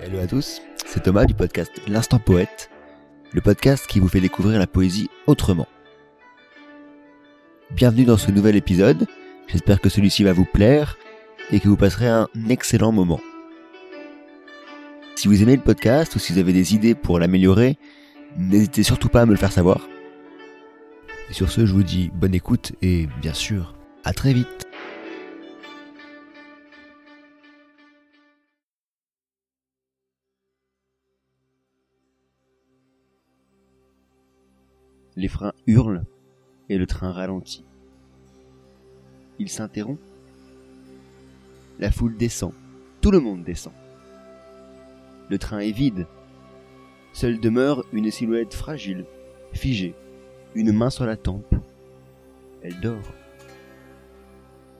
Hello à tous, c'est Thomas du podcast L'Instant Poète, le podcast qui vous fait découvrir la poésie autrement. Bienvenue dans ce nouvel épisode, j'espère que celui-ci va vous plaire et que vous passerez un excellent moment. Si vous aimez le podcast ou si vous avez des idées pour l'améliorer, n'hésitez surtout pas à me le faire savoir. Et sur ce, je vous dis bonne écoute et bien sûr, à très vite. Les freins hurlent et le train ralentit. Il s'interrompt. La foule descend. Tout le monde descend. Le train est vide. Seule demeure une silhouette fragile, figée, une main sur la tempe. Elle dort.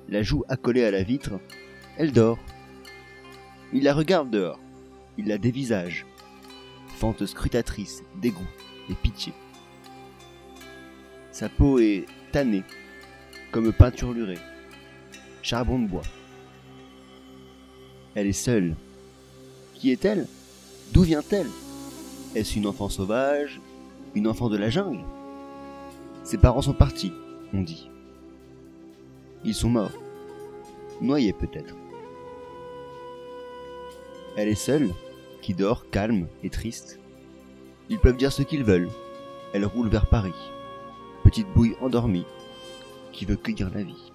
La joue accolée à la vitre, elle dort. Il la regarde dehors. Il la dévisage. Fente scrutatrice, dégoût et pitié. Sa peau est tannée, comme peinturlurée, charbon de bois. Elle est seule. Qui est-elle? D'où vient-elle? Est-ce une enfant sauvage Une enfant de la jungle? Ses parents sont partis, on dit. Ils sont morts. Noyés peut-être. Elle est seule, qui dort calme et triste. Ils peuvent dire ce qu'ils veulent. Elle roule vers Paris petite bouille endormie qui veut cueillir la vie.